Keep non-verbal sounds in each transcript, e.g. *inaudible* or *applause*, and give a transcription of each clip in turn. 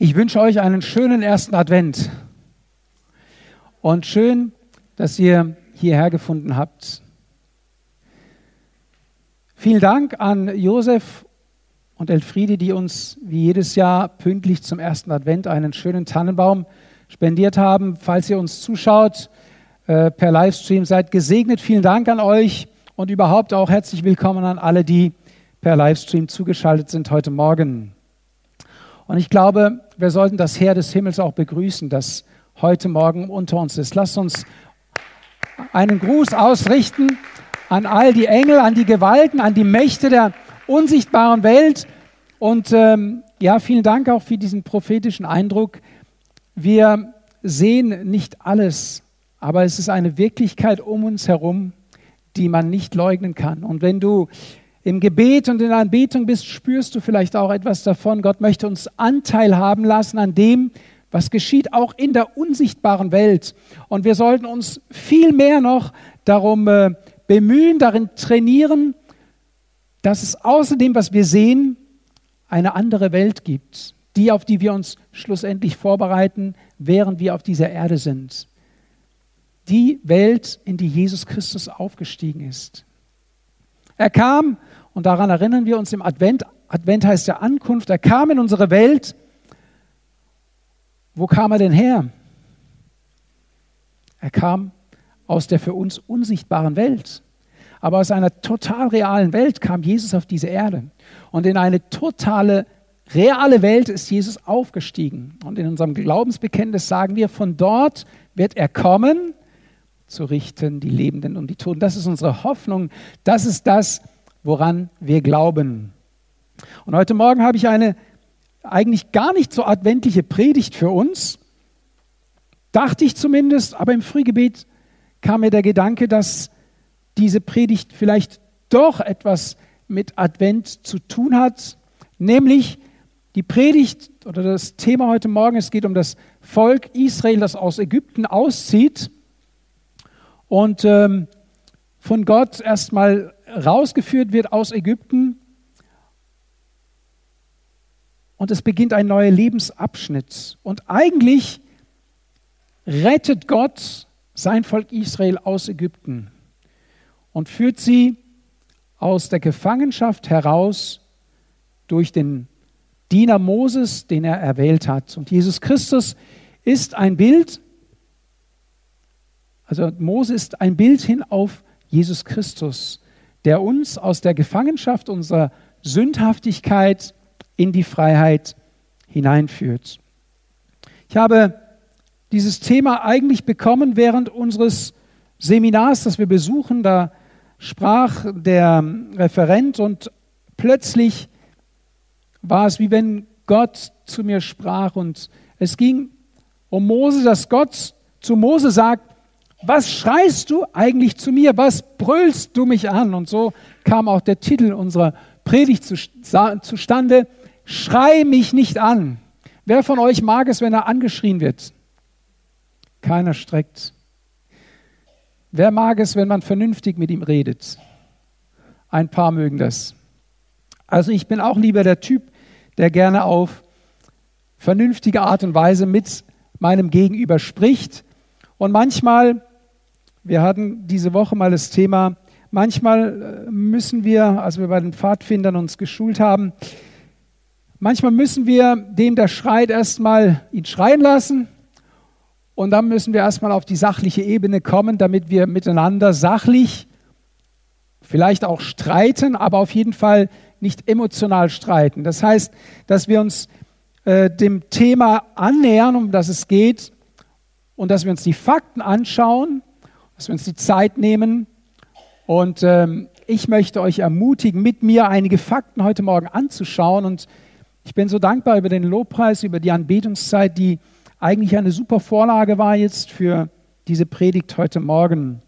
Ich wünsche euch einen schönen ersten Advent und schön, dass ihr hierher gefunden habt. Vielen Dank an Josef und Elfriede, die uns wie jedes Jahr pünktlich zum ersten Advent einen schönen Tannenbaum spendiert haben. Falls ihr uns zuschaut äh, per Livestream, seid gesegnet. Vielen Dank an euch und überhaupt auch herzlich willkommen an alle, die per Livestream zugeschaltet sind heute Morgen. Und ich glaube, wir sollten das Heer des Himmels auch begrüßen, das heute Morgen unter uns ist. Lasst uns einen Gruß ausrichten an all die Engel, an die Gewalten, an die Mächte der unsichtbaren Welt. Und ähm, ja, vielen Dank auch für diesen prophetischen Eindruck. Wir sehen nicht alles, aber es ist eine Wirklichkeit um uns herum, die man nicht leugnen kann. Und wenn du im Gebet und in der Anbetung bist, spürst du vielleicht auch etwas davon. Gott möchte uns Anteil haben lassen an dem, was geschieht, auch in der unsichtbaren Welt. Und wir sollten uns viel mehr noch darum äh, bemühen, darin trainieren, dass es außer dem, was wir sehen, eine andere Welt gibt. Die, auf die wir uns schlussendlich vorbereiten, während wir auf dieser Erde sind. Die Welt, in die Jesus Christus aufgestiegen ist. Er kam und daran erinnern wir uns im Advent. Advent heißt ja Ankunft. Er kam in unsere Welt. Wo kam er denn her? Er kam aus der für uns unsichtbaren Welt. Aber aus einer total realen Welt kam Jesus auf diese Erde. Und in eine totale, reale Welt ist Jesus aufgestiegen. Und in unserem Glaubensbekenntnis sagen wir, von dort wird er kommen, zu richten die Lebenden und die Toten. Das ist unsere Hoffnung. Das ist das, woran wir glauben. Und heute Morgen habe ich eine eigentlich gar nicht so adventliche Predigt für uns, dachte ich zumindest, aber im Frühgebet kam mir der Gedanke, dass diese Predigt vielleicht doch etwas mit Advent zu tun hat, nämlich die Predigt oder das Thema heute Morgen, es geht um das Volk Israel, das aus Ägypten auszieht. Und ähm, von Gott erstmal rausgeführt wird aus Ägypten und es beginnt ein neuer Lebensabschnitt. Und eigentlich rettet Gott sein Volk Israel aus Ägypten und führt sie aus der Gefangenschaft heraus durch den Diener Moses, den er erwählt hat. Und Jesus Christus ist ein Bild, also Mose ist ein Bild hin auf Jesus Christus der uns aus der Gefangenschaft unserer Sündhaftigkeit in die Freiheit hineinführt. Ich habe dieses Thema eigentlich bekommen während unseres Seminars, das wir besuchen. Da sprach der Referent und plötzlich war es wie wenn Gott zu mir sprach und es ging um Mose, dass Gott zu Mose sagt, was schreist du eigentlich zu mir? Was brüllst du mich an? Und so kam auch der Titel unserer Predigt zustande. Schrei mich nicht an. Wer von euch mag es, wenn er angeschrien wird? Keiner streckt. Wer mag es, wenn man vernünftig mit ihm redet? Ein paar mögen das. Also ich bin auch lieber der Typ, der gerne auf vernünftige Art und Weise mit meinem Gegenüber spricht. Und manchmal wir hatten diese Woche mal das Thema, manchmal äh, müssen wir, als wir bei den Pfadfindern uns geschult haben, manchmal müssen wir dem, der schreit, erstmal ihn schreien lassen und dann müssen wir erstmal auf die sachliche Ebene kommen, damit wir miteinander sachlich vielleicht auch streiten, aber auf jeden Fall nicht emotional streiten. Das heißt, dass wir uns äh, dem Thema annähern, um das es geht, und dass wir uns die Fakten anschauen dass wir uns die Zeit nehmen. Und ähm, ich möchte euch ermutigen, mit mir einige Fakten heute Morgen anzuschauen. Und ich bin so dankbar über den Lobpreis, über die Anbetungszeit, die eigentlich eine super Vorlage war jetzt für diese Predigt heute Morgen.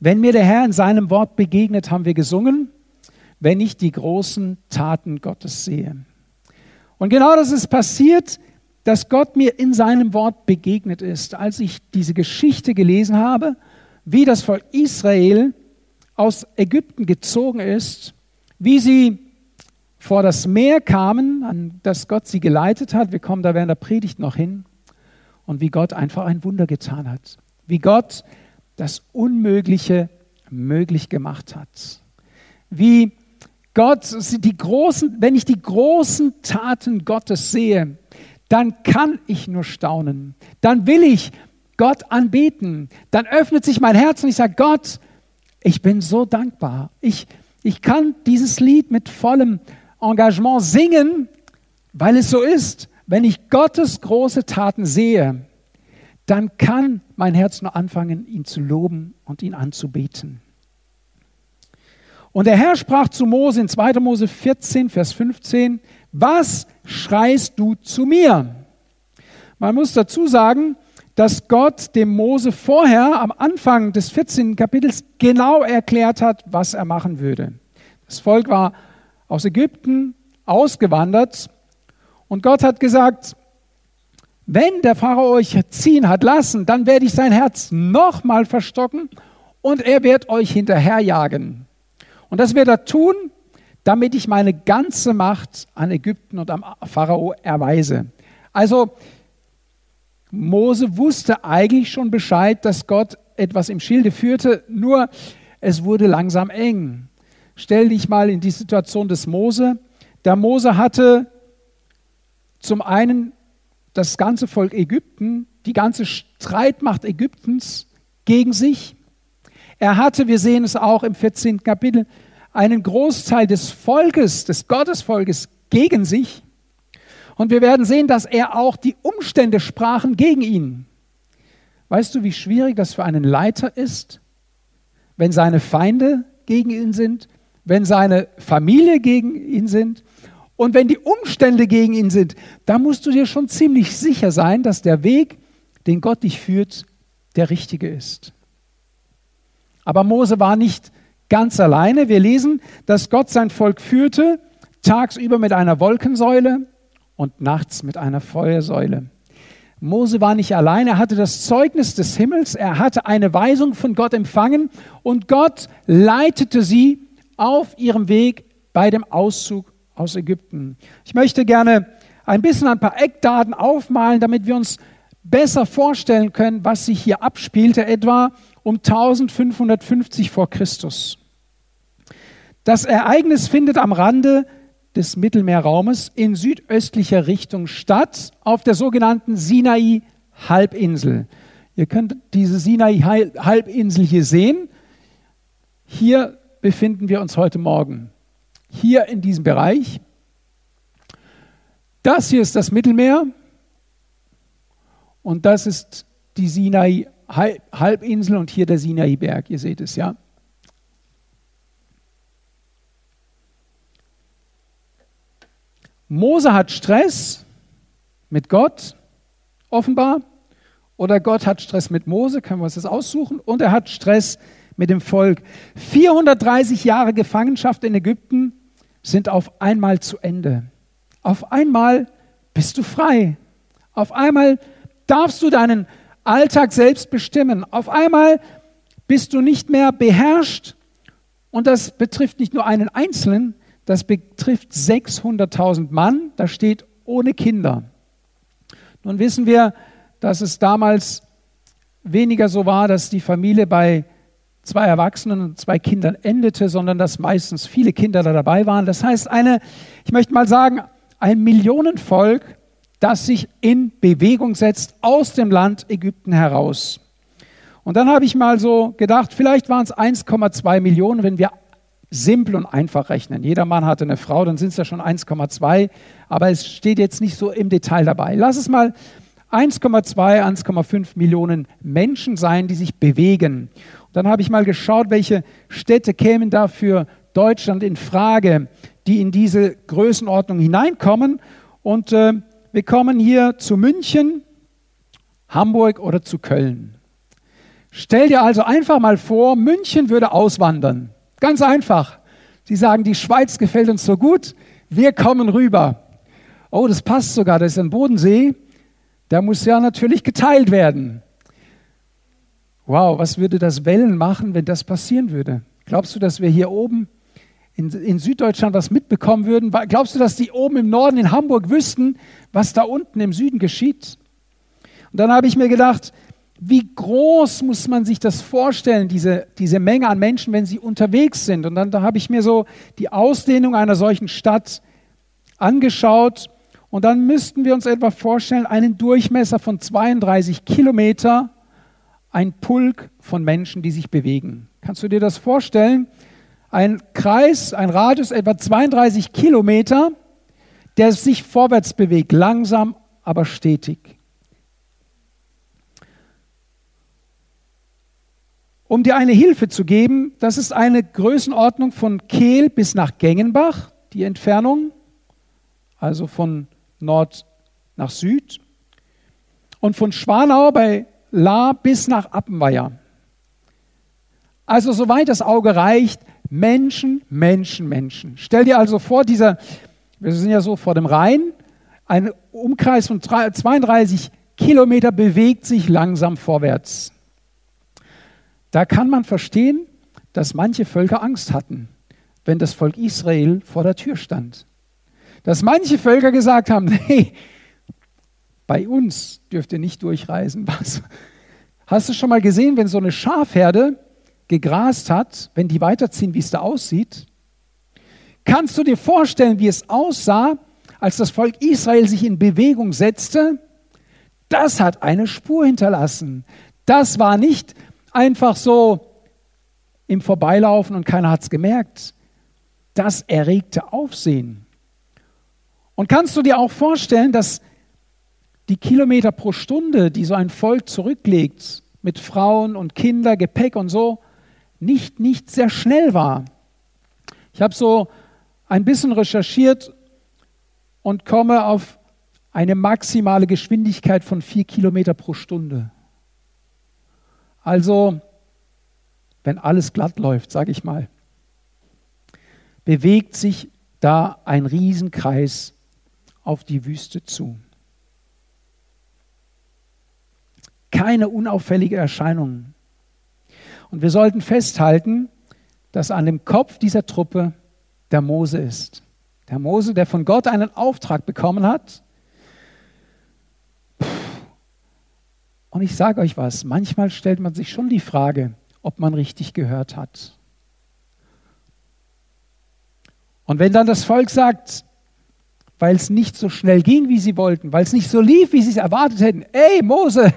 Wenn mir der Herr in seinem Wort begegnet, haben wir gesungen, wenn ich die großen Taten Gottes sehe. Und genau das ist passiert dass Gott mir in seinem Wort begegnet ist, als ich diese Geschichte gelesen habe, wie das Volk Israel aus Ägypten gezogen ist, wie sie vor das Meer kamen, an das Gott sie geleitet hat. Wir kommen da während der Predigt noch hin. Und wie Gott einfach ein Wunder getan hat. Wie Gott das Unmögliche möglich gemacht hat. Wie Gott, die großen, wenn ich die großen Taten Gottes sehe, dann kann ich nur staunen. Dann will ich Gott anbeten. Dann öffnet sich mein Herz und ich sage, Gott, ich bin so dankbar. Ich, ich kann dieses Lied mit vollem Engagement singen, weil es so ist. Wenn ich Gottes große Taten sehe, dann kann mein Herz nur anfangen, ihn zu loben und ihn anzubeten. Und der Herr sprach zu Mose in 2. Mose 14, Vers 15, was schreist du zu mir? Man muss dazu sagen, dass Gott dem Mose vorher am Anfang des 14. Kapitels genau erklärt hat, was er machen würde. Das Volk war aus Ägypten ausgewandert und Gott hat gesagt, wenn der Pharao euch ziehen hat lassen, dann werde ich sein Herz nochmal verstocken und er wird euch hinterherjagen. Und das wird er tun, damit ich meine ganze Macht an Ägypten und am Pharao erweise. Also Mose wusste eigentlich schon Bescheid, dass Gott etwas im Schilde führte, nur es wurde langsam eng. Stell dich mal in die Situation des Mose. Der Mose hatte zum einen das ganze Volk Ägypten, die ganze Streitmacht Ägyptens gegen sich. Er hatte, wir sehen es auch im 14. Kapitel, einen Großteil des Volkes, des Gottesvolkes gegen sich. Und wir werden sehen, dass er auch die Umstände sprachen gegen ihn. Weißt du, wie schwierig das für einen Leiter ist, wenn seine Feinde gegen ihn sind, wenn seine Familie gegen ihn sind und wenn die Umstände gegen ihn sind, da musst du dir schon ziemlich sicher sein, dass der Weg, den Gott dich führt, der richtige ist. Aber Mose war nicht ganz alleine. Wir lesen, dass Gott sein Volk führte, tagsüber mit einer Wolkensäule und nachts mit einer Feuersäule. Mose war nicht allein, er hatte das Zeugnis des Himmels, er hatte eine Weisung von Gott empfangen und Gott leitete sie auf ihrem Weg bei dem Auszug aus Ägypten. Ich möchte gerne ein bisschen ein paar Eckdaten aufmalen, damit wir uns besser vorstellen können, was sich hier abspielte, etwa um 1550 vor Christus. Das Ereignis findet am Rande des Mittelmeerraumes in südöstlicher Richtung statt, auf der sogenannten Sinai-Halbinsel. Ihr könnt diese Sinai-Halbinsel hier sehen. Hier befinden wir uns heute Morgen. Hier in diesem Bereich. Das hier ist das Mittelmeer und das ist die Sinai-Halbinsel und hier der Sinai-Berg. Ihr seht es, ja. Mose hat Stress mit Gott, offenbar, oder Gott hat Stress mit Mose, können wir uns das aussuchen, und er hat Stress mit dem Volk. 430 Jahre Gefangenschaft in Ägypten sind auf einmal zu Ende. Auf einmal bist du frei. Auf einmal darfst du deinen Alltag selbst bestimmen. Auf einmal bist du nicht mehr beherrscht. Und das betrifft nicht nur einen Einzelnen, das betrifft 600.000 Mann, da steht ohne Kinder. Nun wissen wir, dass es damals weniger so war, dass die Familie bei zwei Erwachsenen und zwei Kindern endete, sondern dass meistens viele Kinder da dabei waren. Das heißt, eine, ich möchte mal sagen, ein Millionenvolk, das sich in Bewegung setzt aus dem Land Ägypten heraus. Und dann habe ich mal so gedacht, vielleicht waren es 1,2 Millionen, wenn wir simpel und einfach rechnen. Jeder Mann hatte eine Frau, dann sind es ja schon 1,2, aber es steht jetzt nicht so im Detail dabei. Lass es mal 1,2, 1,5 Millionen Menschen sein, die sich bewegen. Und dann habe ich mal geschaut, welche Städte kämen da für Deutschland in Frage, die in diese Größenordnung hineinkommen. Und äh, wir kommen hier zu München, Hamburg oder zu Köln. Stell dir also einfach mal vor, München würde auswandern. Ganz einfach. Sie sagen, die Schweiz gefällt uns so gut, wir kommen rüber. Oh, das passt sogar, das ist ein Bodensee, der muss ja natürlich geteilt werden. Wow, was würde das Wellen machen, wenn das passieren würde? Glaubst du, dass wir hier oben in, in Süddeutschland was mitbekommen würden? Glaubst du, dass die oben im Norden in Hamburg wüssten, was da unten im Süden geschieht? Und dann habe ich mir gedacht, wie groß muss man sich das vorstellen, diese, diese Menge an Menschen, wenn sie unterwegs sind? Und dann da habe ich mir so die Ausdehnung einer solchen Stadt angeschaut. Und dann müssten wir uns etwa vorstellen, einen Durchmesser von 32 Kilometer, ein Pulk von Menschen, die sich bewegen. Kannst du dir das vorstellen? Ein Kreis, ein Radius etwa 32 Kilometer, der sich vorwärts bewegt, langsam, aber stetig. Um dir eine Hilfe zu geben, das ist eine Größenordnung von Kehl bis nach Gengenbach, die Entfernung, also von Nord nach Süd, und von Schwanau bei La bis nach Appenweier. Also soweit das Auge reicht, Menschen, Menschen, Menschen. Stell dir also vor, dieser, wir sind ja so vor dem Rhein, ein Umkreis von 32 Kilometer bewegt sich langsam vorwärts. Da kann man verstehen, dass manche Völker Angst hatten, wenn das Volk Israel vor der Tür stand. Dass manche Völker gesagt haben, *laughs* nee, bei uns dürft ihr nicht durchreisen. Was? Hast du schon mal gesehen, wenn so eine Schafherde gegrast hat, wenn die weiterziehen, wie es da aussieht? Kannst du dir vorstellen, wie es aussah, als das Volk Israel sich in Bewegung setzte? Das hat eine Spur hinterlassen. Das war nicht einfach so im Vorbeilaufen und keiner hat es gemerkt. Das erregte Aufsehen. Und kannst du dir auch vorstellen, dass die Kilometer pro Stunde, die so ein Volk zurücklegt, mit Frauen und Kinder, Gepäck und so, nicht, nicht sehr schnell war. Ich habe so ein bisschen recherchiert und komme auf eine maximale Geschwindigkeit von vier Kilometer pro Stunde. Also, wenn alles glatt läuft, sage ich mal, bewegt sich da ein Riesenkreis auf die Wüste zu. Keine unauffällige Erscheinung. Und wir sollten festhalten, dass an dem Kopf dieser Truppe der Mose ist. Der Mose, der von Gott einen Auftrag bekommen hat, Und ich sage euch was, manchmal stellt man sich schon die Frage, ob man richtig gehört hat. Und wenn dann das Volk sagt, weil es nicht so schnell ging, wie sie wollten, weil es nicht so lief, wie sie es erwartet hätten, ey Mose,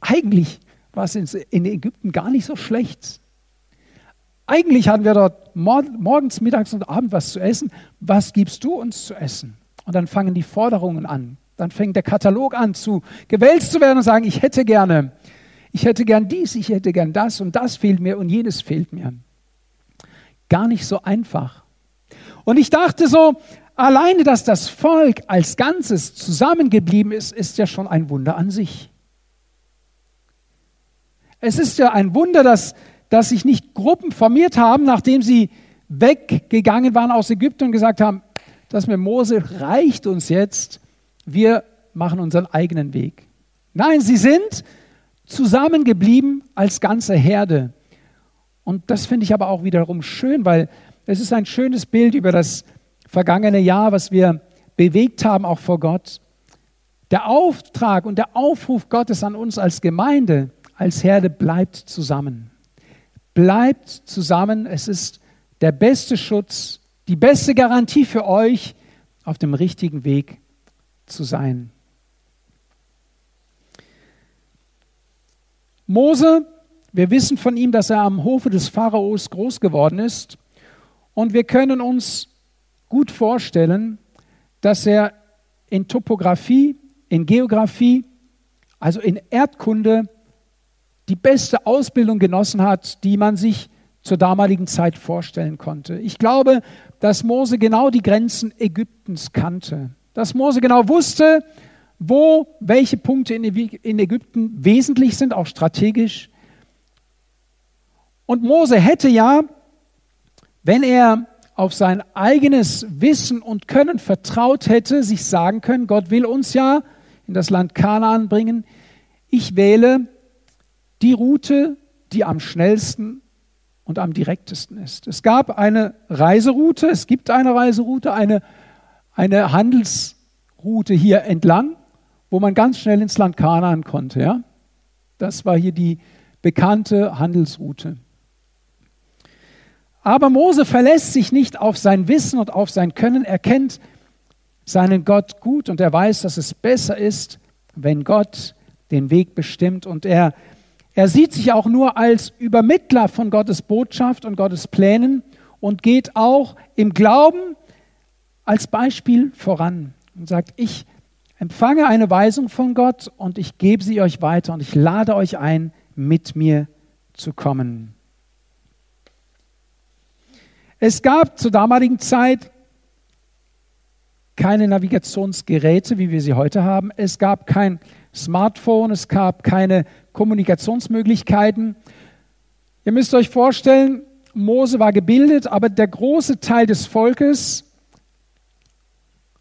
eigentlich war es in Ägypten gar nicht so schlecht. Eigentlich hatten wir dort morgens, mittags und abends was zu essen. Was gibst du uns zu essen? Und dann fangen die Forderungen an. Dann fängt der Katalog an zu gewälzt zu werden und sagen, ich hätte gerne, ich hätte gern dies, ich hätte gern das und das fehlt mir und jenes fehlt mir. Gar nicht so einfach. Und ich dachte so, alleine, dass das Volk als Ganzes zusammengeblieben ist, ist ja schon ein Wunder an sich. Es ist ja ein Wunder, dass, dass sich nicht Gruppen formiert haben, nachdem sie weggegangen waren aus Ägypten und gesagt haben, das mit Mose reicht uns jetzt wir machen unseren eigenen Weg. Nein, sie sind zusammengeblieben als ganze Herde. Und das finde ich aber auch wiederum schön, weil es ist ein schönes Bild über das vergangene Jahr, was wir bewegt haben, auch vor Gott. Der Auftrag und der Aufruf Gottes an uns als Gemeinde, als Herde, bleibt zusammen. Bleibt zusammen. Es ist der beste Schutz, die beste Garantie für euch, auf dem richtigen Weg zu sein. Mose, wir wissen von ihm, dass er am Hofe des Pharaos groß geworden ist. Und wir können uns gut vorstellen, dass er in Topographie, in Geographie, also in Erdkunde die beste Ausbildung genossen hat, die man sich zur damaligen Zeit vorstellen konnte. Ich glaube, dass Mose genau die Grenzen Ägyptens kannte dass Mose genau wusste, wo welche Punkte in Ägypten wesentlich sind, auch strategisch. Und Mose hätte ja, wenn er auf sein eigenes Wissen und Können vertraut hätte, sich sagen können, Gott will uns ja in das Land Kanaan bringen. Ich wähle die Route, die am schnellsten und am direktesten ist. Es gab eine Reiseroute, es gibt eine Reiseroute, eine, eine Handelsroute hier entlang, wo man ganz schnell ins Land Kanaan konnte. Ja? Das war hier die bekannte Handelsroute. Aber Mose verlässt sich nicht auf sein Wissen und auf sein Können. Er kennt seinen Gott gut und er weiß, dass es besser ist, wenn Gott den Weg bestimmt. Und er, er sieht sich auch nur als Übermittler von Gottes Botschaft und Gottes Plänen und geht auch im Glauben als Beispiel voran und sagt, ich empfange eine Weisung von Gott und ich gebe sie euch weiter und ich lade euch ein, mit mir zu kommen. Es gab zur damaligen Zeit keine Navigationsgeräte, wie wir sie heute haben. Es gab kein Smartphone, es gab keine Kommunikationsmöglichkeiten. Ihr müsst euch vorstellen, Mose war gebildet, aber der große Teil des Volkes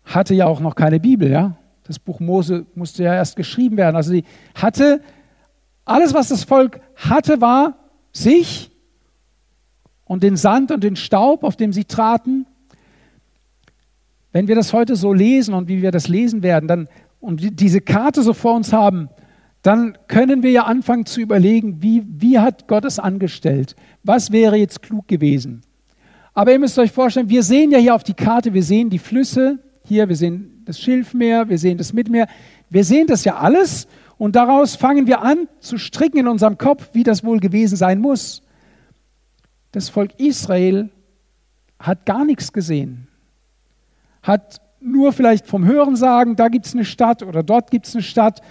hatte ja auch noch keine Bibel, ja. Das Buch Mose musste ja erst geschrieben werden. Also sie hatte alles, was das Volk hatte, war sich und den Sand und den Staub, auf dem sie traten. Wenn wir das heute so lesen und wie wir das lesen werden, dann und diese Karte so vor uns haben, dann können wir ja anfangen zu überlegen, wie, wie hat Gott es angestellt? Was wäre jetzt klug gewesen? Aber ihr müsst euch vorstellen, wir sehen ja hier auf die Karte, wir sehen die Flüsse, hier, wir sehen das Schilfmeer, wir sehen das Mittelmeer, wir sehen das ja alles und daraus fangen wir an zu stricken in unserem Kopf, wie das wohl gewesen sein muss. Das Volk Israel hat gar nichts gesehen, hat nur vielleicht vom Hören sagen, da gibt es eine Stadt oder dort gibt es eine Stadt,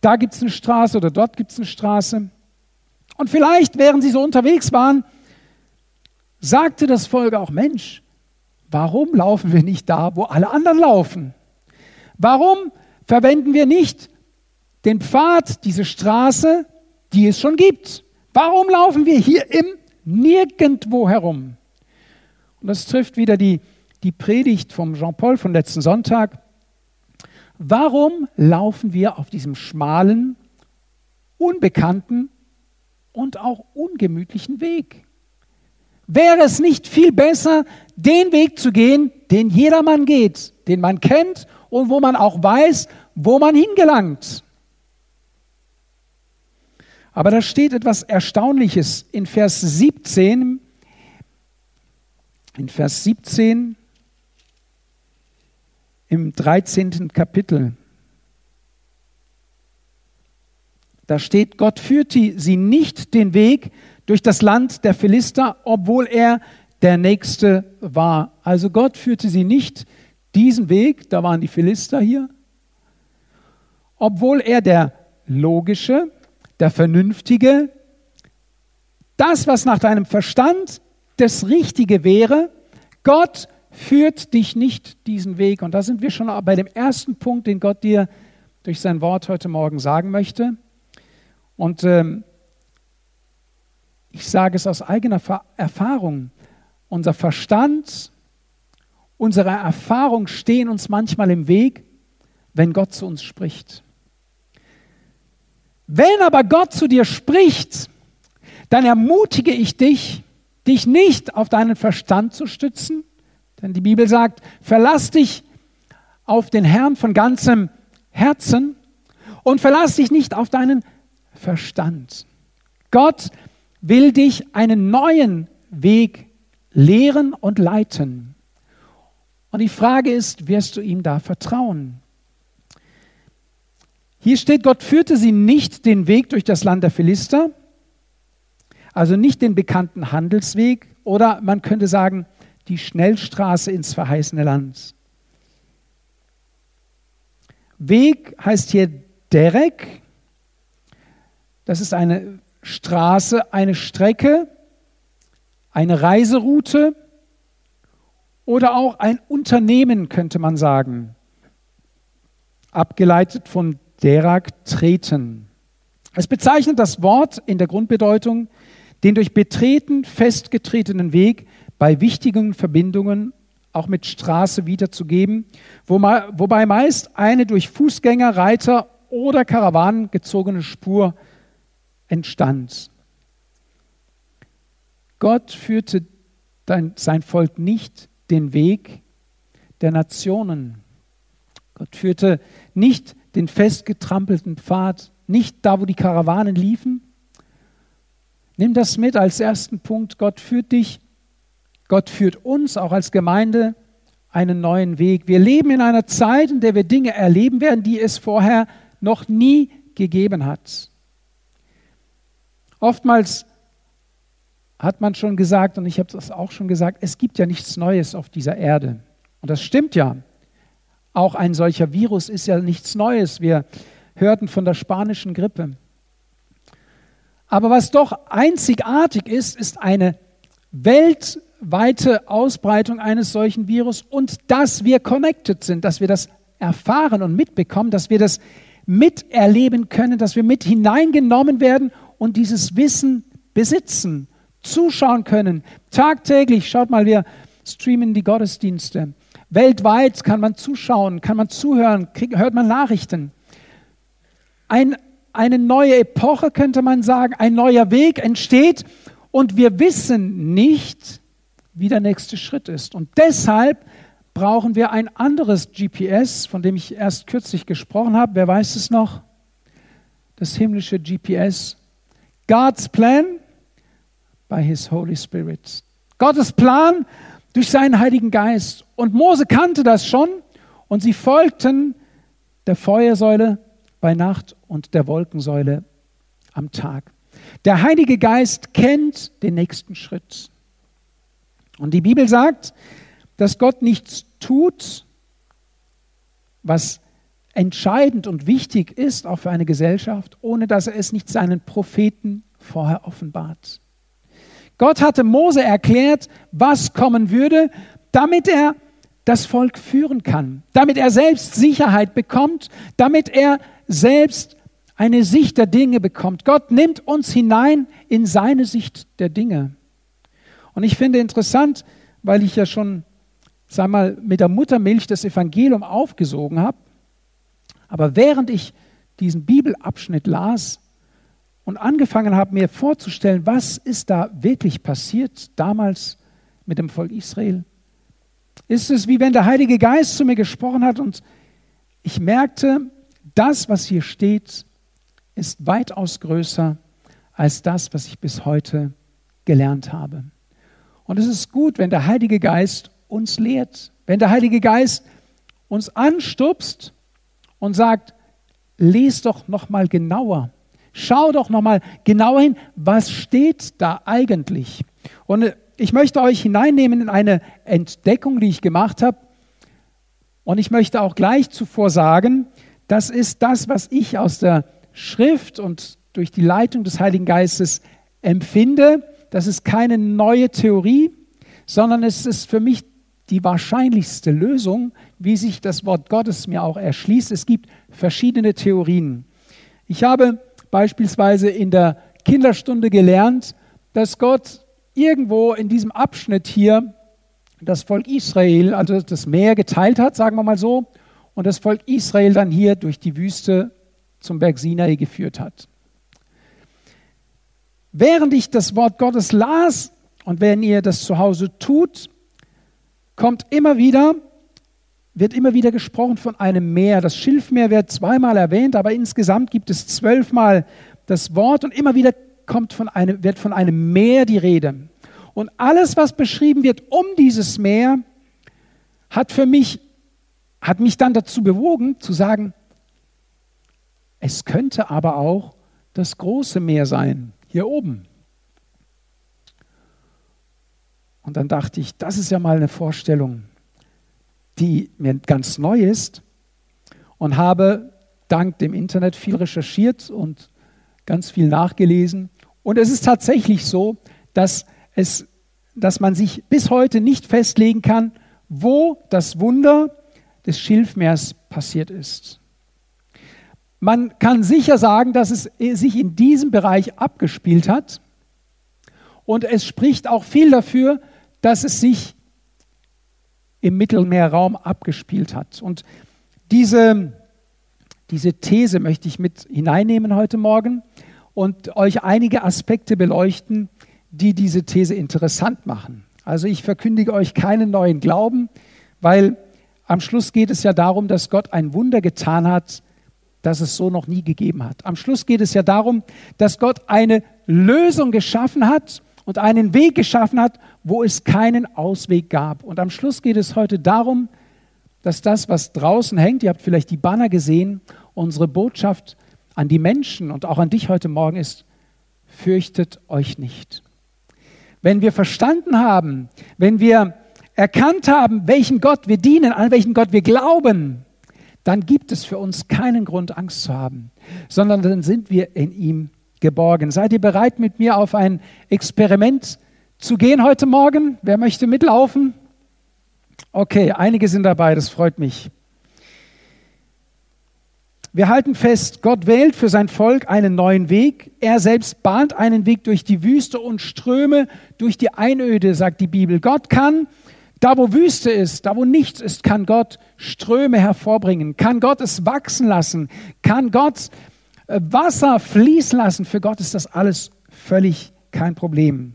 da gibt es eine Straße oder dort gibt es eine Straße. Und vielleicht, während sie so unterwegs waren, sagte das Volk auch, Mensch, warum laufen wir nicht da, wo alle anderen laufen? Warum verwenden wir nicht den Pfad, diese Straße, die es schon gibt? Warum laufen wir hier im nirgendwo herum. Und das trifft wieder die, die Predigt vom Jean-Paul von letzten Sonntag. Warum laufen wir auf diesem schmalen, unbekannten und auch ungemütlichen Weg? Wäre es nicht viel besser, den Weg zu gehen, den jedermann geht, den man kennt und wo man auch weiß, wo man hingelangt? Aber da steht etwas Erstaunliches in Vers 17. In Vers 17 im 13. Kapitel. Da steht, Gott führte sie nicht den Weg durch das Land der Philister, obwohl er der Nächste war. Also Gott führte sie nicht diesen Weg, da waren die Philister hier, obwohl er der logische, der Vernünftige, das, was nach deinem Verstand das Richtige wäre, Gott führt dich nicht diesen Weg. Und da sind wir schon bei dem ersten Punkt, den Gott dir durch sein Wort heute Morgen sagen möchte. Und ähm, ich sage es aus eigener Erfahrung, unser Verstand, unsere Erfahrung stehen uns manchmal im Weg, wenn Gott zu uns spricht. Wenn aber Gott zu dir spricht, dann ermutige ich dich, dich nicht auf deinen Verstand zu stützen, denn die Bibel sagt, verlass dich auf den Herrn von ganzem Herzen und verlass dich nicht auf deinen Verstand. Gott will dich einen neuen Weg lehren und leiten. Und die Frage ist, wirst du ihm da vertrauen? Hier steht, Gott führte sie nicht den Weg durch das Land der Philister, also nicht den bekannten Handelsweg oder man könnte sagen, die Schnellstraße ins verheißene Land. Weg heißt hier Derek. Das ist eine Straße, eine Strecke, eine Reiseroute oder auch ein Unternehmen, könnte man sagen. Abgeleitet von Derak treten. Es bezeichnet das Wort in der Grundbedeutung den durch Betreten festgetretenen Weg bei wichtigen Verbindungen auch mit Straße wiederzugeben, wobei meist eine durch Fußgänger, Reiter oder Karawanen gezogene Spur entstand. Gott führte dein, sein Volk nicht den Weg der Nationen. Gott führte nicht den festgetrampelten Pfad, nicht da, wo die Karawanen liefen. Nimm das mit als ersten Punkt. Gott führt dich, Gott führt uns auch als Gemeinde einen neuen Weg. Wir leben in einer Zeit, in der wir Dinge erleben werden, die es vorher noch nie gegeben hat. Oftmals hat man schon gesagt, und ich habe das auch schon gesagt, es gibt ja nichts Neues auf dieser Erde. Und das stimmt ja. Auch ein solcher Virus ist ja nichts Neues. Wir hörten von der spanischen Grippe. Aber was doch einzigartig ist, ist eine weltweite Ausbreitung eines solchen Virus und dass wir connected sind, dass wir das erfahren und mitbekommen, dass wir das miterleben können, dass wir mit hineingenommen werden und dieses Wissen besitzen, zuschauen können. Tagtäglich, schaut mal, wir streamen die Gottesdienste. Weltweit kann man zuschauen, kann man zuhören, krieg, hört man Nachrichten. Ein, eine neue Epoche könnte man sagen, ein neuer Weg entsteht und wir wissen nicht, wie der nächste Schritt ist. Und deshalb brauchen wir ein anderes GPS, von dem ich erst kürzlich gesprochen habe. Wer weiß es noch? Das himmlische GPS. God's Plan by His Holy Spirit. Gottes Plan durch seinen Heiligen Geist. Und Mose kannte das schon und sie folgten der Feuersäule bei Nacht und der Wolkensäule am Tag. Der Heilige Geist kennt den nächsten Schritt. Und die Bibel sagt, dass Gott nichts tut, was entscheidend und wichtig ist, auch für eine Gesellschaft, ohne dass er es nicht seinen Propheten vorher offenbart. Gott hatte Mose erklärt, was kommen würde, damit er das Volk führen kann, damit er selbst Sicherheit bekommt, damit er selbst eine Sicht der Dinge bekommt. Gott nimmt uns hinein in seine Sicht der Dinge. Und ich finde interessant, weil ich ja schon, sag mal, mit der Muttermilch das Evangelium aufgesogen habe, aber während ich diesen Bibelabschnitt las, und angefangen habe, mir vorzustellen, was ist da wirklich passiert damals mit dem Volk Israel, ist es wie wenn der Heilige Geist zu mir gesprochen hat und ich merkte, das, was hier steht, ist weitaus größer als das, was ich bis heute gelernt habe. Und es ist gut, wenn der Heilige Geist uns lehrt, wenn der Heilige Geist uns anstupst und sagt, les doch noch mal genauer Schau doch nochmal genau hin, was steht da eigentlich? Und äh, ich möchte euch hineinnehmen in eine Entdeckung, die ich gemacht habe. Und ich möchte auch gleich zuvor sagen, das ist das, was ich aus der Schrift und durch die Leitung des Heiligen Geistes empfinde. Das ist keine neue Theorie, sondern es ist für mich die wahrscheinlichste Lösung, wie sich das Wort Gottes mir auch erschließt. Es gibt verschiedene Theorien. Ich habe beispielsweise in der Kinderstunde gelernt, dass Gott irgendwo in diesem Abschnitt hier das Volk Israel, also das Meer geteilt hat, sagen wir mal so, und das Volk Israel dann hier durch die Wüste zum Berg Sinai geführt hat. Während ich das Wort Gottes las und wenn ihr das zu Hause tut, kommt immer wieder, wird immer wieder gesprochen von einem Meer. Das Schilfmeer wird zweimal erwähnt, aber insgesamt gibt es zwölfmal das Wort und immer wieder kommt von einem, wird von einem Meer die Rede. Und alles, was beschrieben wird um dieses Meer, hat für mich, hat mich dann dazu bewogen zu sagen, es könnte aber auch das große Meer sein, hier oben. Und dann dachte ich, das ist ja mal eine Vorstellung die mir ganz neu ist und habe dank dem Internet viel recherchiert und ganz viel nachgelesen. Und es ist tatsächlich so, dass, es, dass man sich bis heute nicht festlegen kann, wo das Wunder des Schilfmeers passiert ist. Man kann sicher sagen, dass es sich in diesem Bereich abgespielt hat. Und es spricht auch viel dafür, dass es sich im Mittelmeerraum abgespielt hat. Und diese, diese These möchte ich mit hineinnehmen heute Morgen und euch einige Aspekte beleuchten, die diese These interessant machen. Also ich verkündige euch keinen neuen Glauben, weil am Schluss geht es ja darum, dass Gott ein Wunder getan hat, das es so noch nie gegeben hat. Am Schluss geht es ja darum, dass Gott eine Lösung geschaffen hat und einen Weg geschaffen hat, wo es keinen Ausweg gab. Und am Schluss geht es heute darum, dass das, was draußen hängt, ihr habt vielleicht die Banner gesehen, unsere Botschaft an die Menschen und auch an dich heute Morgen ist, fürchtet euch nicht. Wenn wir verstanden haben, wenn wir erkannt haben, welchen Gott wir dienen, an welchen Gott wir glauben, dann gibt es für uns keinen Grund, Angst zu haben, sondern dann sind wir in ihm geborgen. Seid ihr bereit, mit mir auf ein Experiment zu gehen heute Morgen? Wer möchte mitlaufen? Okay, einige sind dabei, das freut mich. Wir halten fest, Gott wählt für sein Volk einen neuen Weg. Er selbst bahnt einen Weg durch die Wüste und Ströme durch die Einöde, sagt die Bibel. Gott kann, da wo Wüste ist, da wo nichts ist, kann Gott Ströme hervorbringen, kann Gott es wachsen lassen, kann Gott Wasser fließen lassen. Für Gott ist das alles völlig kein Problem.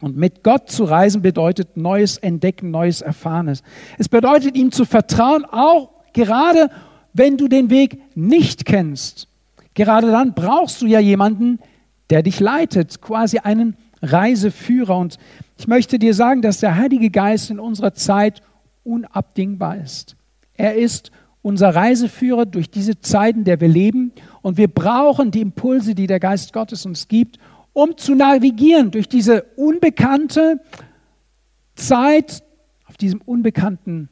Und mit Gott zu reisen bedeutet neues Entdecken, neues Erfahrenes. Es bedeutet ihm zu vertrauen, auch gerade wenn du den Weg nicht kennst. Gerade dann brauchst du ja jemanden, der dich leitet, quasi einen Reiseführer. Und ich möchte dir sagen, dass der Heilige Geist in unserer Zeit unabdingbar ist. Er ist unser Reiseführer durch diese Zeiten, der wir leben. Und wir brauchen die Impulse, die der Geist Gottes uns gibt, um zu navigieren durch diese unbekannte Zeit auf diesem unbekannten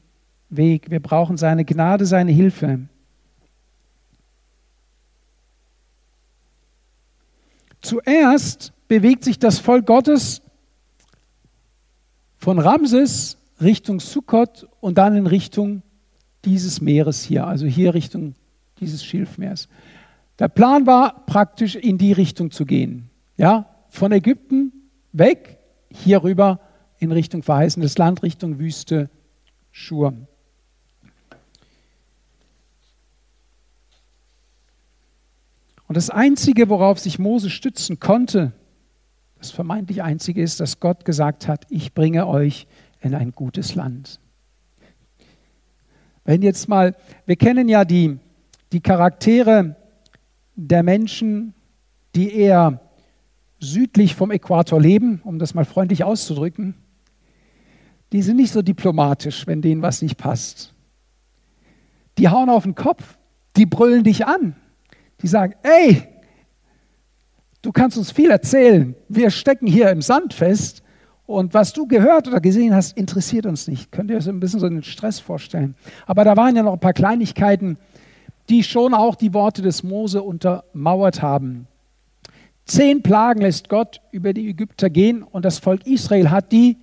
Weg. Wir brauchen seine Gnade, seine Hilfe. Zuerst bewegt sich das Volk Gottes von Ramses Richtung Sukkot und dann in Richtung dieses Meeres hier, also hier Richtung dieses Schilfmeers. Der Plan war praktisch in die Richtung zu gehen. Ja, von Ägypten weg, hier rüber in Richtung verheißenes Land, Richtung Wüste Schur. Und das Einzige, worauf sich Mose stützen konnte, das vermeintlich Einzige ist, dass Gott gesagt hat, ich bringe euch in ein gutes Land. Wenn jetzt mal, wir kennen ja die, die Charaktere der Menschen, die eher südlich vom Äquator leben, um das mal freundlich auszudrücken, die sind nicht so diplomatisch, wenn denen was nicht passt. Die hauen auf den Kopf, die brüllen dich an. Die sagen, ey, du kannst uns viel erzählen, wir stecken hier im Sand fest und was du gehört oder gesehen hast, interessiert uns nicht. Könnt ihr euch ein bisschen so einen Stress vorstellen? Aber da waren ja noch ein paar Kleinigkeiten, die schon auch die Worte des Mose untermauert haben. Zehn Plagen lässt Gott über die Ägypter gehen und das Volk Israel hat die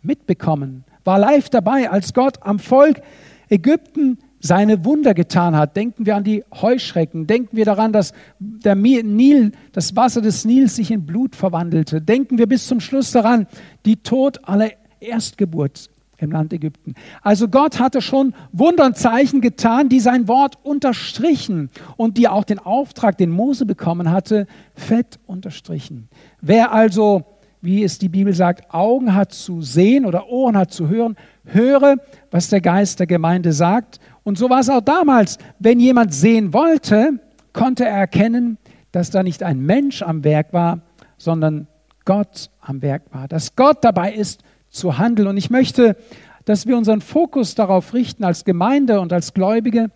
mitbekommen, war live dabei, als Gott am Volk Ägypten seine Wunder getan hat. Denken wir an die Heuschrecken. Denken wir daran, dass der Nil, das Wasser des Nils sich in Blut verwandelte. Denken wir bis zum Schluss daran, die Tod aller Erstgeburt im Land Ägypten. Also Gott hatte schon Wunder und Zeichen getan, die sein Wort unterstrichen und die auch den Auftrag, den Mose bekommen hatte, fett unterstrichen. Wer also, wie es die Bibel sagt, Augen hat zu sehen oder Ohren hat zu hören, höre, was der Geist der Gemeinde sagt und so war es auch damals. Wenn jemand sehen wollte, konnte er erkennen, dass da nicht ein Mensch am Werk war, sondern Gott am Werk war. Dass Gott dabei ist zu handeln. Und ich möchte, dass wir unseren Fokus darauf richten, als Gemeinde und als Gläubige,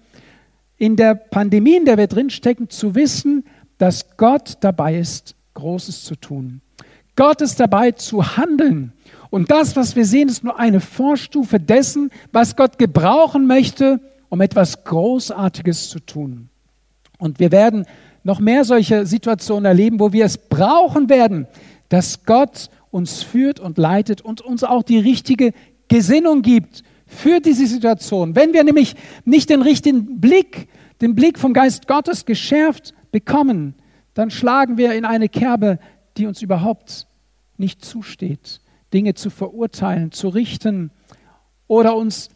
in der Pandemie, in der wir drinstecken, zu wissen, dass Gott dabei ist, Großes zu tun. Gott ist dabei zu handeln. Und das, was wir sehen, ist nur eine Vorstufe dessen, was Gott gebrauchen möchte, um etwas Großartiges zu tun. Und wir werden noch mehr solche Situationen erleben, wo wir es brauchen werden, dass Gott uns führt und leitet und uns auch die richtige Gesinnung gibt für diese Situation. Wenn wir nämlich nicht den richtigen Blick, den Blick vom Geist Gottes geschärft bekommen, dann schlagen wir in eine Kerbe, die uns überhaupt nicht zusteht. Dinge zu verurteilen, zu richten oder uns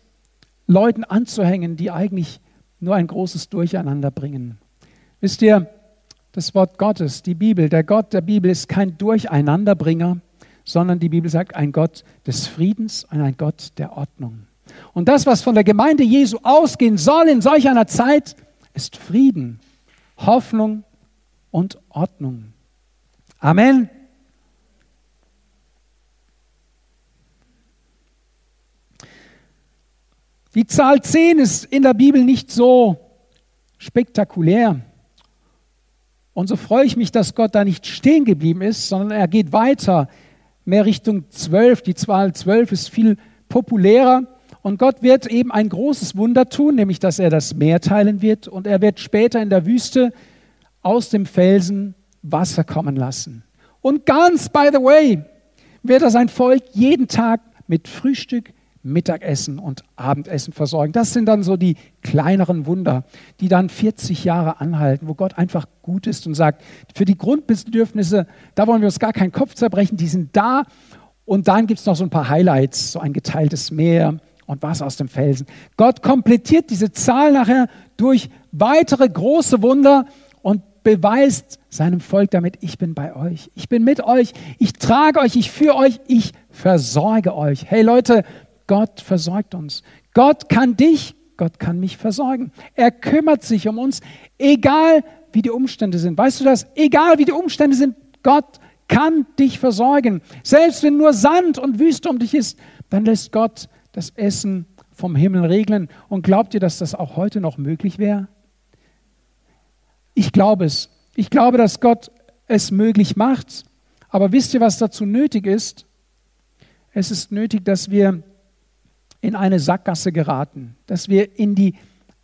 Leuten anzuhängen, die eigentlich nur ein großes Durcheinander bringen. Wisst ihr, das Wort Gottes, die Bibel, der Gott der Bibel ist kein Durcheinanderbringer, sondern die Bibel sagt ein Gott des Friedens und ein Gott der Ordnung. Und das, was von der Gemeinde Jesu ausgehen soll in solch einer Zeit, ist Frieden, Hoffnung und Ordnung. Amen. Die Zahl 10 ist in der Bibel nicht so spektakulär. Und so freue ich mich, dass Gott da nicht stehen geblieben ist, sondern er geht weiter, mehr Richtung 12. Die Zahl 12 ist viel populärer. Und Gott wird eben ein großes Wunder tun, nämlich dass er das Meer teilen wird. Und er wird später in der Wüste aus dem Felsen Wasser kommen lassen. Und ganz, by the way, wird er sein Volk jeden Tag mit Frühstück, Mittagessen und Abendessen versorgen. Das sind dann so die kleineren Wunder, die dann 40 Jahre anhalten, wo Gott einfach gut ist und sagt, für die Grundbedürfnisse, da wollen wir uns gar keinen Kopf zerbrechen, die sind da. Und dann gibt es noch so ein paar Highlights, so ein geteiltes Meer und Wasser aus dem Felsen. Gott komplettiert diese Zahl nachher durch weitere große Wunder und beweist seinem Volk damit, ich bin bei euch, ich bin mit euch, ich trage euch, ich führe euch, ich versorge euch. Hey Leute, Gott versorgt uns. Gott kann dich, Gott kann mich versorgen. Er kümmert sich um uns, egal wie die Umstände sind. Weißt du das? Egal wie die Umstände sind, Gott kann dich versorgen. Selbst wenn nur Sand und Wüste um dich ist, dann lässt Gott das Essen vom Himmel regeln. Und glaubt ihr, dass das auch heute noch möglich wäre? Ich glaube es. Ich glaube, dass Gott es möglich macht. Aber wisst ihr, was dazu nötig ist? Es ist nötig, dass wir in eine Sackgasse geraten, dass wir in die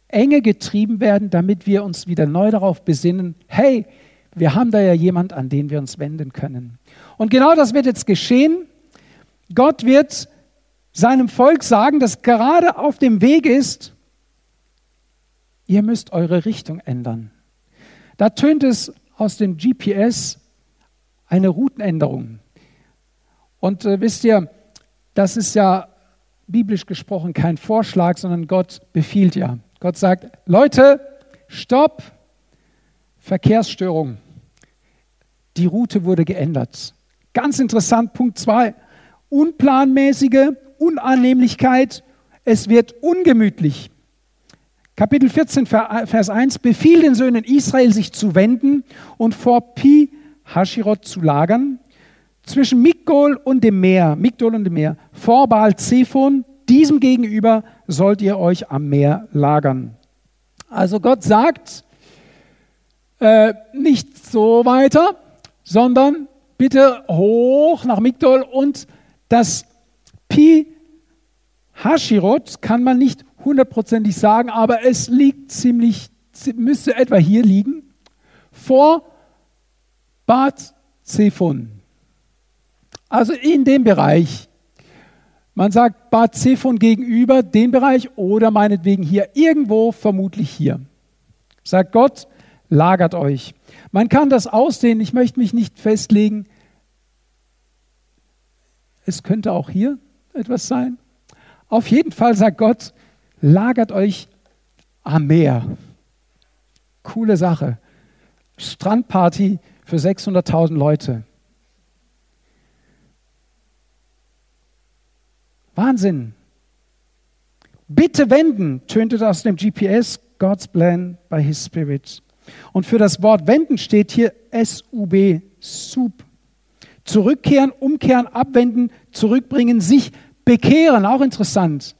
Enge getrieben werden, damit wir uns wieder neu darauf besinnen, hey, wir haben da ja jemand, an den wir uns wenden können. Und genau das wird jetzt geschehen. Gott wird seinem Volk sagen, das gerade auf dem Weg ist, ihr müsst eure Richtung ändern. Da tönt es aus dem GPS eine Routenänderung. Und äh, wisst ihr, das ist ja biblisch gesprochen kein Vorschlag, sondern Gott befiehlt ja. Gott sagt, Leute, stopp, Verkehrsstörung. Die Route wurde geändert. Ganz interessant, Punkt 2. Unplanmäßige Unannehmlichkeit, es wird ungemütlich. Kapitel 14, Vers 1, befiehl den Söhnen Israel, sich zu wenden und vor Pi Hashirot zu lagern zwischen Migdol und dem Meer, Migdol und dem Meer, vor Baal Zephon, diesem gegenüber sollt ihr euch am Meer lagern. Also Gott sagt äh, nicht so weiter, sondern bitte hoch nach Migdol und das Pi Hashirot kann man nicht hundertprozentig sagen, aber es liegt ziemlich, müsste etwa hier liegen, vor Bad Zephon. Also in dem Bereich. Man sagt Bad Zephon gegenüber, den Bereich oder meinetwegen hier, irgendwo, vermutlich hier. Sagt Gott, lagert euch. Man kann das aussehen, ich möchte mich nicht festlegen. Es könnte auch hier etwas sein. Auf jeden Fall sagt Gott, lagert euch am Meer. Coole Sache. Strandparty für 600.000 Leute. Wahnsinn. Bitte wenden, tönte aus dem GPS, God's Plan by His Spirit. Und für das Wort wenden steht hier S-U-B, Sub. Zurückkehren, umkehren, abwenden, zurückbringen, sich bekehren, auch interessant.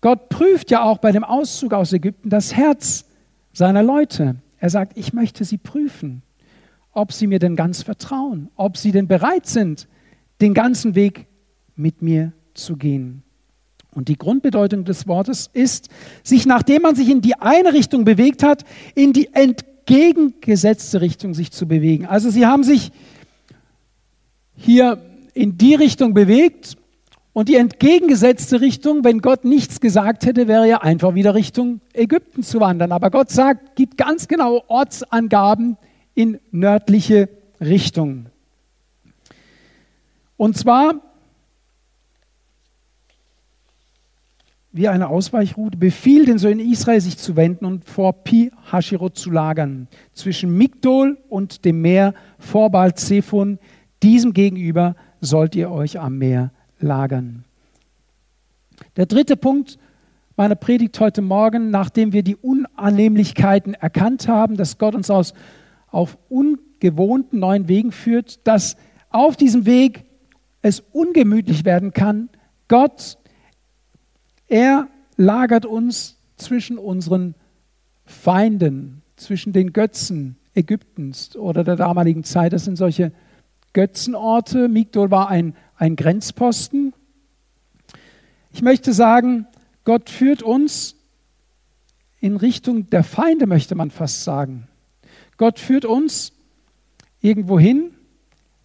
Gott prüft ja auch bei dem Auszug aus Ägypten das Herz seiner Leute. Er sagt, ich möchte sie prüfen, ob sie mir denn ganz vertrauen, ob sie denn bereit sind, den ganzen Weg mit mir zu gehen. Und die Grundbedeutung des Wortes ist, sich nachdem man sich in die eine Richtung bewegt hat, in die entgegengesetzte Richtung sich zu bewegen. Also sie haben sich hier in die Richtung bewegt und die entgegengesetzte Richtung, wenn Gott nichts gesagt hätte, wäre ja einfach wieder Richtung Ägypten zu wandern. Aber Gott sagt, gibt ganz genaue Ortsangaben in nördliche Richtung. Und zwar wie eine Ausweichroute, befiehlt den Söhnen Israel, sich zu wenden und vor Pi Hashirot zu lagern, zwischen Migdol und dem Meer vor Baal Zephon. Diesem gegenüber sollt ihr euch am Meer lagern. Der dritte Punkt meiner Predigt heute Morgen, nachdem wir die Unannehmlichkeiten erkannt haben, dass Gott uns aus, auf ungewohnten neuen Wegen führt, dass auf diesem Weg es ungemütlich werden kann. Gott, er lagert uns zwischen unseren Feinden, zwischen den Götzen Ägyptens oder der damaligen Zeit. Das sind solche Götzenorte. Migdol war ein, ein Grenzposten. Ich möchte sagen, Gott führt uns in Richtung der Feinde, möchte man fast sagen. Gott führt uns irgendwo hin,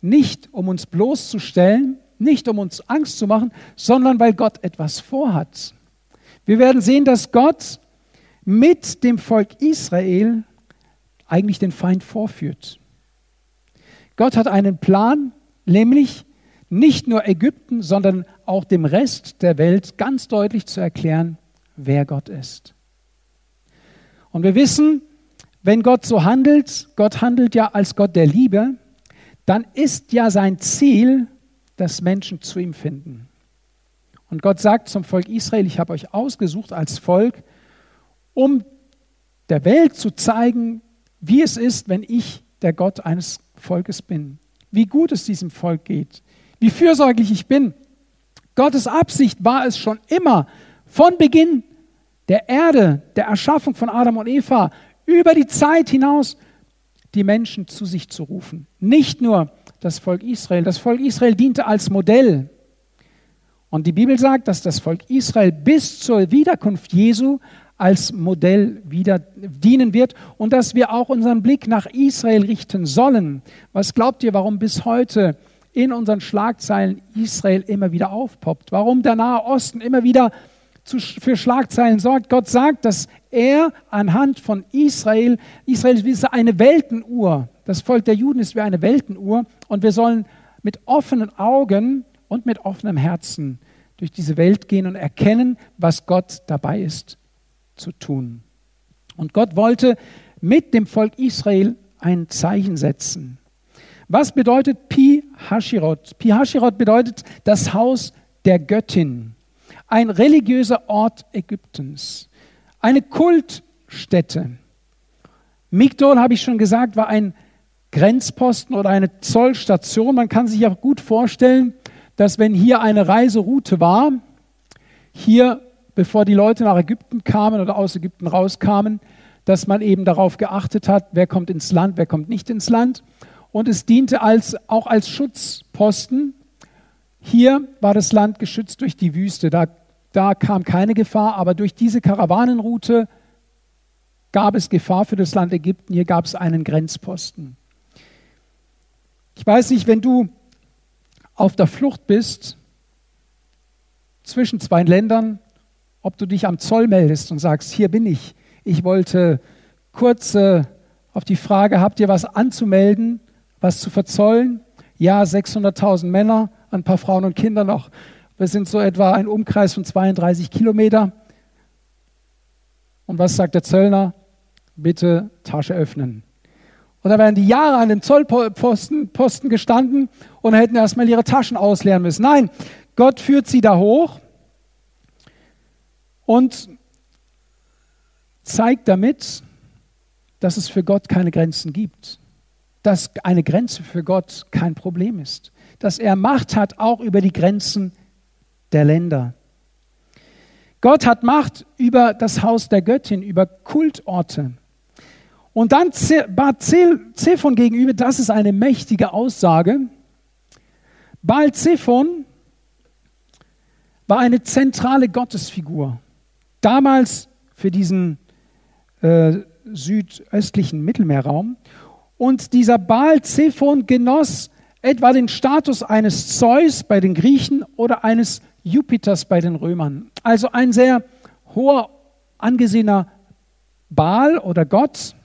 nicht um uns bloßzustellen, nicht um uns Angst zu machen, sondern weil Gott etwas vorhat. Wir werden sehen, dass Gott mit dem Volk Israel eigentlich den Feind vorführt. Gott hat einen Plan, nämlich nicht nur Ägypten, sondern auch dem Rest der Welt ganz deutlich zu erklären, wer Gott ist. Und wir wissen, wenn Gott so handelt, Gott handelt ja als Gott der Liebe, dann ist ja sein Ziel, dass Menschen zu ihm finden. Und Gott sagt zum Volk Israel, ich habe euch ausgesucht als Volk, um der Welt zu zeigen, wie es ist, wenn ich der Gott eines Volkes bin. Wie gut es diesem Volk geht, wie fürsorglich ich bin. Gottes Absicht war es schon immer, von Beginn der Erde, der Erschaffung von Adam und Eva, über die Zeit hinaus, die Menschen zu sich zu rufen. Nicht nur das Volk Israel. Das Volk Israel diente als Modell. Und die Bibel sagt, dass das Volk Israel bis zur Wiederkunft Jesu als Modell wieder dienen wird und dass wir auch unseren Blick nach Israel richten sollen. Was glaubt ihr, warum bis heute in unseren Schlagzeilen Israel immer wieder aufpoppt, warum der Nahe Osten immer wieder für Schlagzeilen sorgt. Gott sagt, dass er anhand von Israel, Israel ist wie eine Weltenuhr, das Volk der Juden ist wie eine Weltenuhr und wir sollen mit offenen Augen und mit offenem Herzen durch diese Welt gehen und erkennen, was Gott dabei ist zu tun. Und Gott wollte mit dem Volk Israel ein Zeichen setzen. Was bedeutet Pi Hashirot? Pi Hashirot bedeutet das Haus der Göttin, ein religiöser Ort Ägyptens, eine Kultstätte. Migdol, habe ich schon gesagt, war ein Grenzposten oder eine Zollstation. Man kann sich auch gut vorstellen, dass wenn hier eine Reiseroute war, hier, bevor die Leute nach Ägypten kamen oder aus Ägypten rauskamen, dass man eben darauf geachtet hat, wer kommt ins Land, wer kommt nicht ins Land und es diente als, auch als Schutzposten. Hier war das Land geschützt durch die Wüste, da, da kam keine Gefahr, aber durch diese Karawanenroute gab es Gefahr für das Land Ägypten, hier gab es einen Grenzposten. Ich weiß nicht, wenn du auf der Flucht bist zwischen zwei Ländern, ob du dich am Zoll meldest und sagst, hier bin ich. Ich wollte kurz äh, auf die Frage, habt ihr was anzumelden? was zu verzollen. Ja, 600.000 Männer, ein paar Frauen und Kinder noch. Wir sind so etwa ein Umkreis von 32 Kilometer. Und was sagt der Zöllner? Bitte Tasche öffnen. Und da wären die Jahre an dem Zollposten Posten gestanden und hätten erstmal ihre Taschen ausleeren müssen. Nein, Gott führt sie da hoch und zeigt damit, dass es für Gott keine Grenzen gibt dass eine Grenze für Gott kein Problem ist, dass er Macht hat auch über die Grenzen der Länder. Gott hat Macht über das Haus der Göttin, über Kultorte. Und dann Baal Zephon gegenüber, das ist eine mächtige Aussage. Baal Zephon war eine zentrale Gottesfigur. Damals für diesen äh, südöstlichen Mittelmeerraum. Und dieser Baal Zephon genoss etwa den Status eines Zeus bei den Griechen oder eines Jupiters bei den Römern. Also ein sehr hoher, angesehener Baal oder Gott.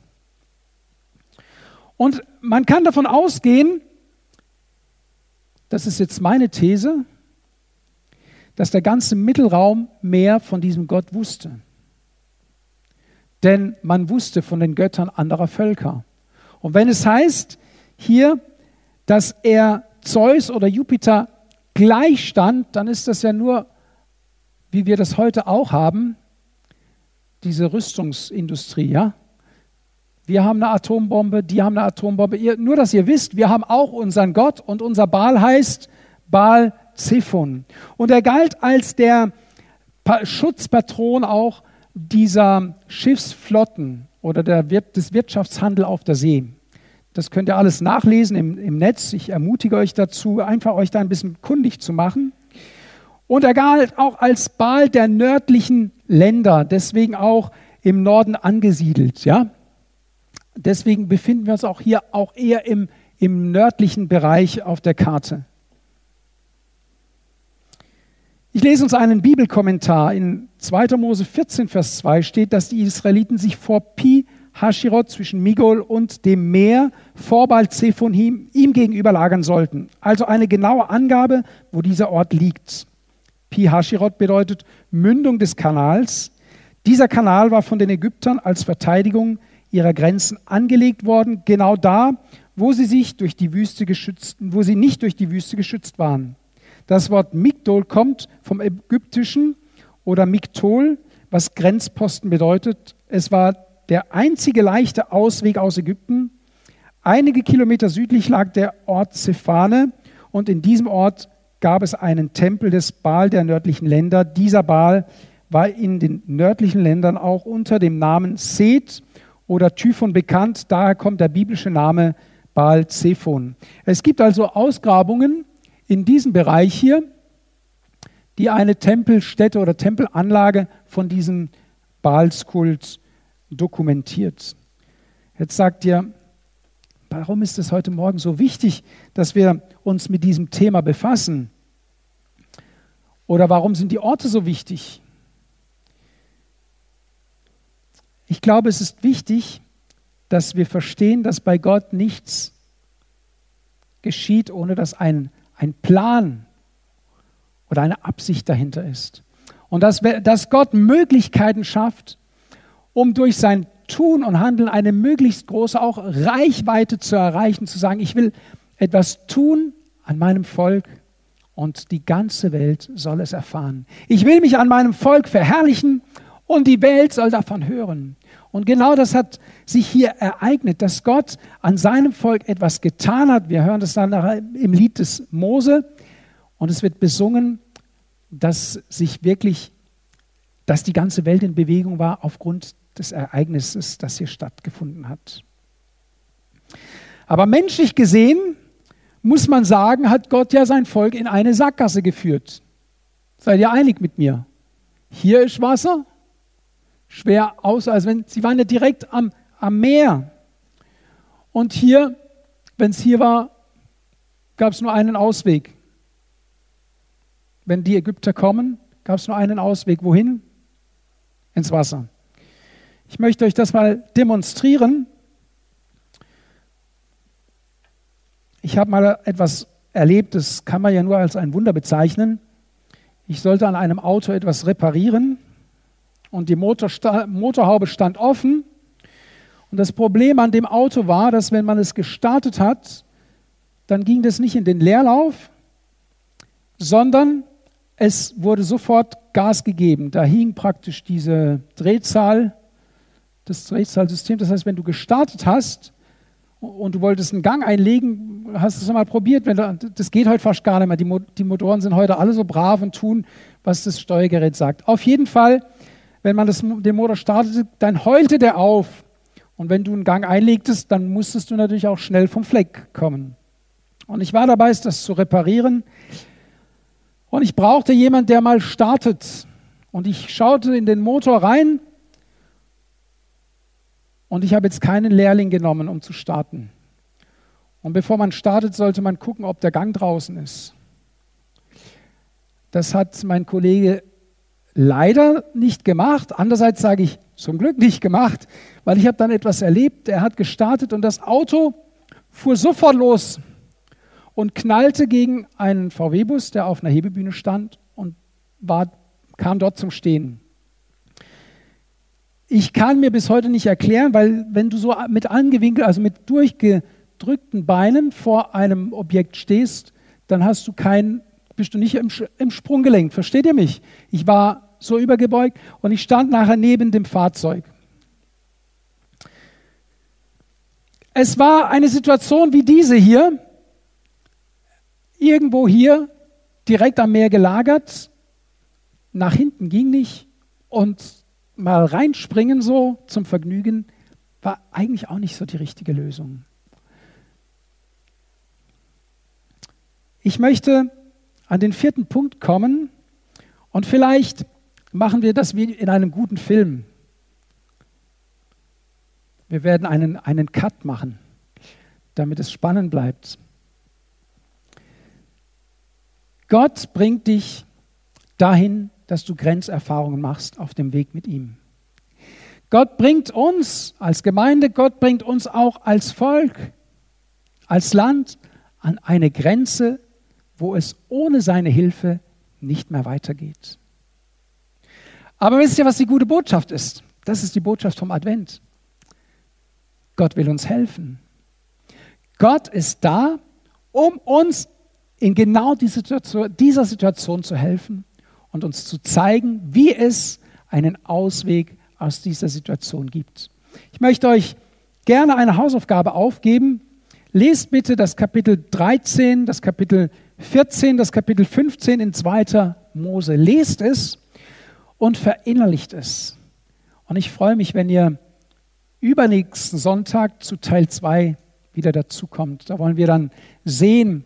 Und man kann davon ausgehen, das ist jetzt meine These, dass der ganze Mittelraum mehr von diesem Gott wusste. Denn man wusste von den Göttern anderer Völker. Und wenn es heißt hier, dass er Zeus oder Jupiter gleichstand, dann ist das ja nur, wie wir das heute auch haben, diese Rüstungsindustrie, ja? Wir haben eine Atombombe, die haben eine Atombombe. Ihr, nur, dass ihr wisst, wir haben auch unseren Gott und unser Baal heißt Baal Zephon. Und er galt als der Schutzpatron auch dieser Schiffsflotten oder der, des Wirtschaftshandels auf der See. Das könnt ihr alles nachlesen im, im Netz. Ich ermutige euch dazu, einfach euch da ein bisschen kundig zu machen. Und er galt auch als Baal der nördlichen Länder, deswegen auch im Norden angesiedelt. Ja? Deswegen befinden wir uns auch hier auch eher im, im nördlichen Bereich auf der Karte. Ich lese uns einen Bibelkommentar. In 2. Mose 14, Vers 2 steht, dass die Israeliten sich vor Pi Hashirot zwischen Migol und dem Meer vor Baal Zephon ihm, gegenüber lagern sollten. Also eine genaue Angabe, wo dieser Ort liegt. Pi Hashirot bedeutet Mündung des Kanals. Dieser Kanal war von den Ägyptern als Verteidigung ihrer Grenzen angelegt worden, genau da, wo sie sich durch die Wüste geschützt, wo sie nicht durch die Wüste geschützt waren. Das Wort Migdol kommt vom Ägyptischen oder Miktol, was Grenzposten bedeutet. Es war der einzige leichte Ausweg aus Ägypten. Einige Kilometer südlich lag der Ort Zephane und in diesem Ort gab es einen Tempel des Baal der nördlichen Länder. Dieser Baal war in den nördlichen Ländern auch unter dem Namen Seth oder Typhon bekannt. Daher kommt der biblische Name Baal Zephon. Es gibt also Ausgrabungen in diesem Bereich hier, die eine Tempelstätte oder Tempelanlage von diesem Baalskult dokumentiert. Jetzt sagt ihr, warum ist es heute Morgen so wichtig, dass wir uns mit diesem Thema befassen? Oder warum sind die Orte so wichtig? Ich glaube, es ist wichtig, dass wir verstehen, dass bei Gott nichts geschieht, ohne dass ein, ein Plan oder eine Absicht dahinter ist. Und dass, dass Gott Möglichkeiten schafft, um durch sein Tun und Handeln eine möglichst große auch Reichweite zu erreichen, zu sagen, ich will etwas tun an meinem Volk und die ganze Welt soll es erfahren. Ich will mich an meinem Volk verherrlichen und die Welt soll davon hören. Und genau das hat sich hier ereignet, dass Gott an seinem Volk etwas getan hat. Wir hören das dann im Lied des Mose und es wird besungen, dass sich wirklich, dass die ganze Welt in Bewegung war aufgrund des Ereignisses, das hier stattgefunden hat. Aber menschlich gesehen muss man sagen, hat Gott ja sein Volk in eine Sackgasse geführt. Seid ihr einig mit mir? Hier ist Wasser, schwer aus, als wenn sie waren ja direkt am, am Meer. Und hier, wenn es hier war, gab es nur einen Ausweg. Wenn die Ägypter kommen, gab es nur einen Ausweg. Wohin? Ins Wasser. Ich möchte euch das mal demonstrieren. Ich habe mal etwas erlebt, das kann man ja nur als ein Wunder bezeichnen. Ich sollte an einem Auto etwas reparieren und die Motorhaube stand offen. Und das Problem an dem Auto war, dass wenn man es gestartet hat, dann ging das nicht in den Leerlauf, sondern es wurde sofort Gas gegeben. Da hing praktisch diese Drehzahl, das Drehzahlsystem. Das heißt, wenn du gestartet hast und du wolltest einen Gang einlegen, hast du es mal probiert. Du, das geht heute fast gar nicht mehr. Die, die Motoren sind heute alle so brav und tun, was das Steuergerät sagt. Auf jeden Fall wenn man das, den Motor startete, dann heulte der auf. Und wenn du einen Gang einlegtest, dann musstest du natürlich auch schnell vom Fleck kommen. Und ich war dabei, das zu reparieren. Und ich brauchte jemanden, der mal startet. Und ich schaute in den Motor rein. Und ich habe jetzt keinen Lehrling genommen, um zu starten. Und bevor man startet, sollte man gucken, ob der Gang draußen ist. Das hat mein Kollege leider nicht gemacht. Andererseits sage ich zum Glück nicht gemacht, weil ich habe dann etwas erlebt. Er hat gestartet und das Auto fuhr sofort los und knallte gegen einen VW-Bus, der auf einer Hebebühne stand. Und war, kam dort zum Stehen. Ich kann mir bis heute nicht erklären, weil wenn du so mit angewinkelt, also mit durchgedrückten Beinen vor einem Objekt stehst, dann hast du kein, bist du nicht im, im Sprunggelenk. Versteht ihr mich? Ich war so übergebeugt und ich stand nachher neben dem Fahrzeug. Es war eine Situation wie diese hier, irgendwo hier, direkt am Meer gelagert, nach hinten ging nicht und mal reinspringen so zum Vergnügen war eigentlich auch nicht so die richtige Lösung. Ich möchte an den vierten Punkt kommen und vielleicht machen wir das wie in einem guten Film. Wir werden einen, einen Cut machen, damit es spannend bleibt. Gott bringt dich dahin, dass du Grenzerfahrungen machst auf dem Weg mit ihm. Gott bringt uns als Gemeinde, Gott bringt uns auch als Volk, als Land an eine Grenze, wo es ohne seine Hilfe nicht mehr weitergeht. Aber wisst ihr, was die gute Botschaft ist? Das ist die Botschaft vom Advent. Gott will uns helfen. Gott ist da, um uns in genau dieser Situation zu helfen und uns zu zeigen, wie es einen Ausweg aus dieser Situation gibt. Ich möchte euch gerne eine Hausaufgabe aufgeben. Lest bitte das Kapitel 13, das Kapitel 14, das Kapitel 15 in 2. Mose. Lest es und verinnerlicht es. Und ich freue mich, wenn ihr übernächsten Sonntag zu Teil 2 wieder dazukommt. Da wollen wir dann sehen,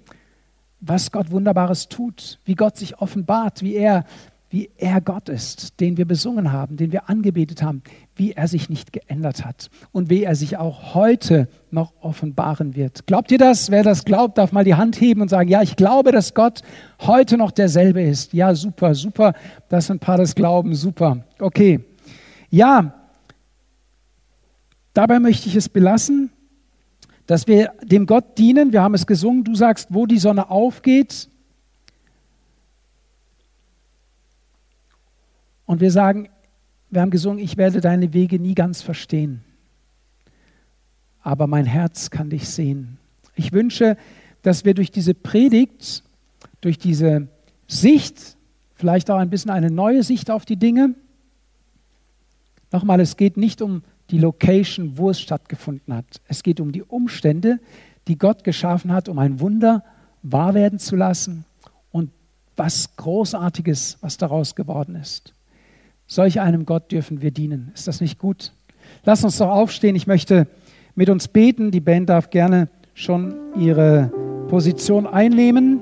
was Gott Wunderbares tut, wie Gott sich offenbart, wie er, wie er Gott ist, den wir besungen haben, den wir angebetet haben, wie er sich nicht geändert hat und wie er sich auch heute noch offenbaren wird. Glaubt ihr das? Wer das glaubt, darf mal die Hand heben und sagen, ja, ich glaube, dass Gott heute noch derselbe ist. Ja, super, super. Das sind ein paar das Glauben, super. Okay. Ja, dabei möchte ich es belassen dass wir dem Gott dienen. Wir haben es gesungen, du sagst, wo die Sonne aufgeht. Und wir sagen, wir haben gesungen, ich werde deine Wege nie ganz verstehen, aber mein Herz kann dich sehen. Ich wünsche, dass wir durch diese Predigt, durch diese Sicht, vielleicht auch ein bisschen eine neue Sicht auf die Dinge, nochmal, es geht nicht um die Location, wo es stattgefunden hat. Es geht um die Umstände, die Gott geschaffen hat, um ein Wunder wahr werden zu lassen und was Großartiges, was daraus geworden ist. Solch einem Gott dürfen wir dienen. Ist das nicht gut? Lass uns doch aufstehen. Ich möchte mit uns beten. Die Band darf gerne schon ihre Position einnehmen.